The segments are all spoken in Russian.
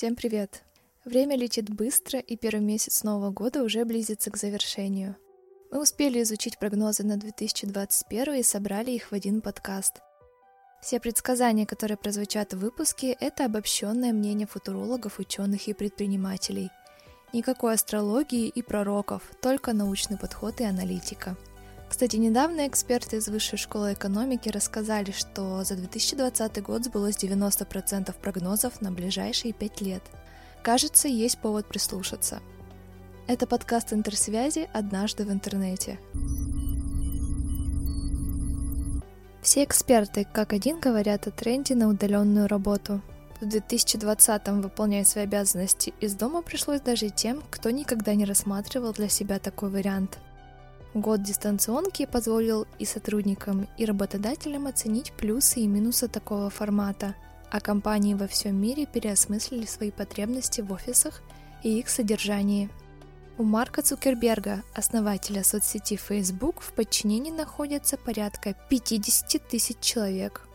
Всем привет! Время летит быстро, и первый месяц Нового года уже близится к завершению. Мы успели изучить прогнозы на 2021 и собрали их в один подкаст. Все предсказания, которые прозвучат в выпуске, это обобщенное мнение футурологов, ученых и предпринимателей. Никакой астрологии и пророков, только научный подход и аналитика – кстати, недавно эксперты из Высшей школы экономики рассказали, что за 2020 год сбылось 90% прогнозов на ближайшие 5 лет. Кажется, есть повод прислушаться. Это подкаст интерсвязи «Однажды в интернете». Все эксперты как один говорят о тренде на удаленную работу. В 2020-м выполнять свои обязанности из дома пришлось даже тем, кто никогда не рассматривал для себя такой вариант – Год дистанционки позволил и сотрудникам, и работодателям оценить плюсы и минусы такого формата, а компании во всем мире переосмыслили свои потребности в офисах и их содержании. У Марка Цукерберга, основателя соцсети Facebook, в подчинении находится порядка 50 тысяч человек.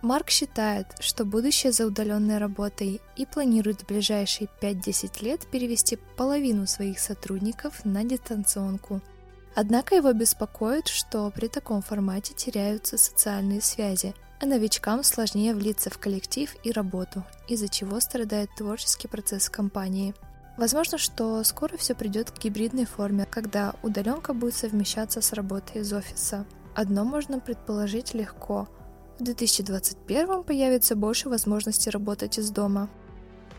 Марк считает, что будущее за удаленной работой и планирует в ближайшие 5-10 лет перевести половину своих сотрудников на дистанционку – Однако его беспокоит, что при таком формате теряются социальные связи, а новичкам сложнее влиться в коллектив и работу, из-за чего страдает творческий процесс компании. Возможно, что скоро все придет к гибридной форме, когда удаленка будет совмещаться с работой из офиса. Одно можно предположить легко. В 2021 появится больше возможностей работать из дома.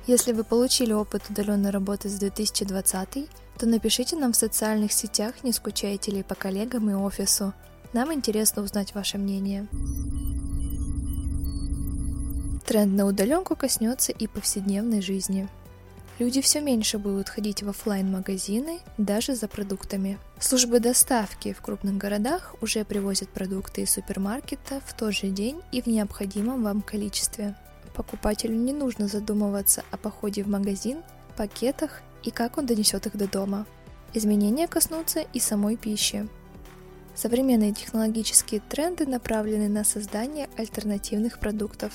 Если вы получили опыт удаленной работы с 2020, то напишите нам в социальных сетях, не скучаете ли по коллегам и офису. Нам интересно узнать ваше мнение. Тренд на удаленку коснется и повседневной жизни. Люди все меньше будут ходить в офлайн магазины даже за продуктами. Службы доставки в крупных городах уже привозят продукты из супермаркета в тот же день и в необходимом вам количестве. Покупателю не нужно задумываться о походе в магазин, пакетах и как он донесет их до дома. Изменения коснутся и самой пищи. Современные технологические тренды направлены на создание альтернативных продуктов.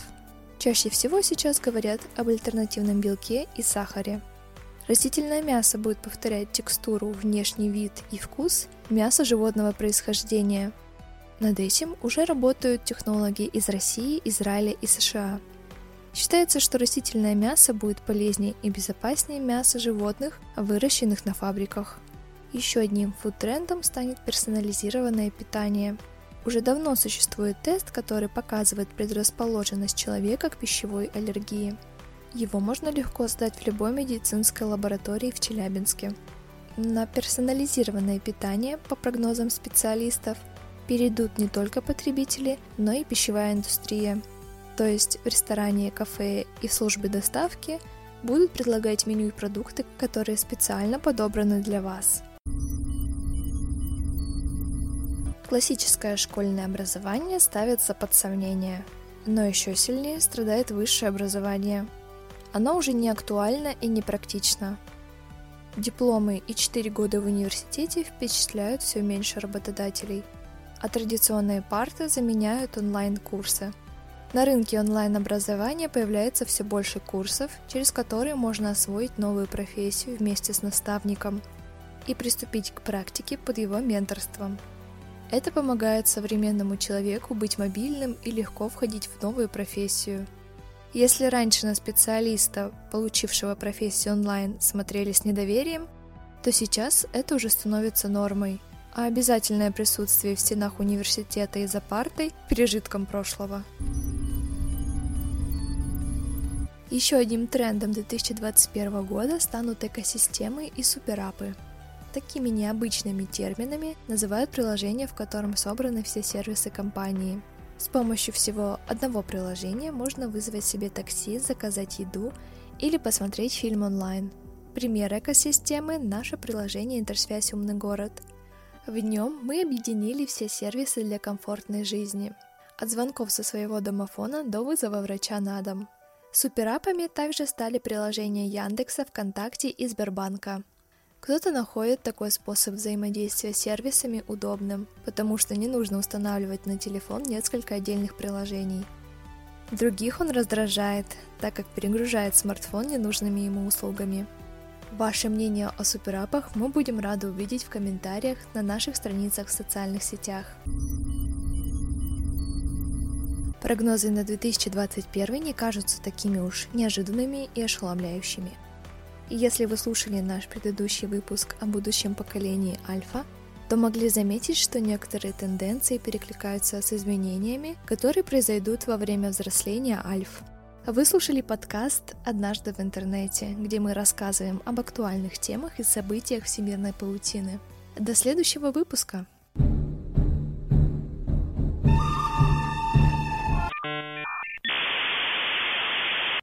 Чаще всего сейчас говорят об альтернативном белке и сахаре. Растительное мясо будет повторять текстуру, внешний вид и вкус мяса животного происхождения. Над этим уже работают технологи из России, Израиля и США – Считается, что растительное мясо будет полезнее и безопаснее мяса животных, выращенных на фабриках. Еще одним фуд-трендом станет персонализированное питание. Уже давно существует тест, который показывает предрасположенность человека к пищевой аллергии. Его можно легко сдать в любой медицинской лаборатории в Челябинске. На персонализированное питание, по прогнозам специалистов, перейдут не только потребители, но и пищевая индустрия – то есть в ресторане, кафе и в службе доставки будут предлагать меню и продукты, которые специально подобраны для вас. Классическое школьное образование ставится под сомнение, но еще сильнее страдает высшее образование. Оно уже не актуально и не практично. Дипломы и 4 года в университете впечатляют все меньше работодателей, а традиционные парты заменяют онлайн-курсы – на рынке онлайн-образования появляется все больше курсов, через которые можно освоить новую профессию вместе с наставником и приступить к практике под его менторством. Это помогает современному человеку быть мобильным и легко входить в новую профессию. Если раньше на специалиста, получившего профессию онлайн, смотрели с недоверием, то сейчас это уже становится нормой, а обязательное присутствие в стенах университета и за партой – пережитком прошлого. Еще одним трендом 2021 года станут экосистемы и суперапы. Такими необычными терминами называют приложение, в котором собраны все сервисы компании. С помощью всего одного приложения можно вызвать себе такси, заказать еду или посмотреть фильм онлайн. Пример экосистемы – наше приложение «Интерсвязь Умный город». В нем мы объединили все сервисы для комфортной жизни. От звонков со своего домофона до вызова врача на дом – Суперапами также стали приложения Яндекса, ВКонтакте и Сбербанка. Кто-то находит такой способ взаимодействия с сервисами удобным, потому что не нужно устанавливать на телефон несколько отдельных приложений. Других он раздражает, так как перегружает смартфон ненужными ему услугами. Ваше мнение о суперапах мы будем рады увидеть в комментариях на наших страницах в социальных сетях. Прогнозы на 2021 не кажутся такими уж неожиданными и ошеломляющими. И если вы слушали наш предыдущий выпуск о будущем поколении Альфа, то могли заметить, что некоторые тенденции перекликаются с изменениями, которые произойдут во время взросления Альф. Вы слушали подкаст «Однажды в интернете», где мы рассказываем об актуальных темах и событиях всемирной паутины. До следующего выпуска!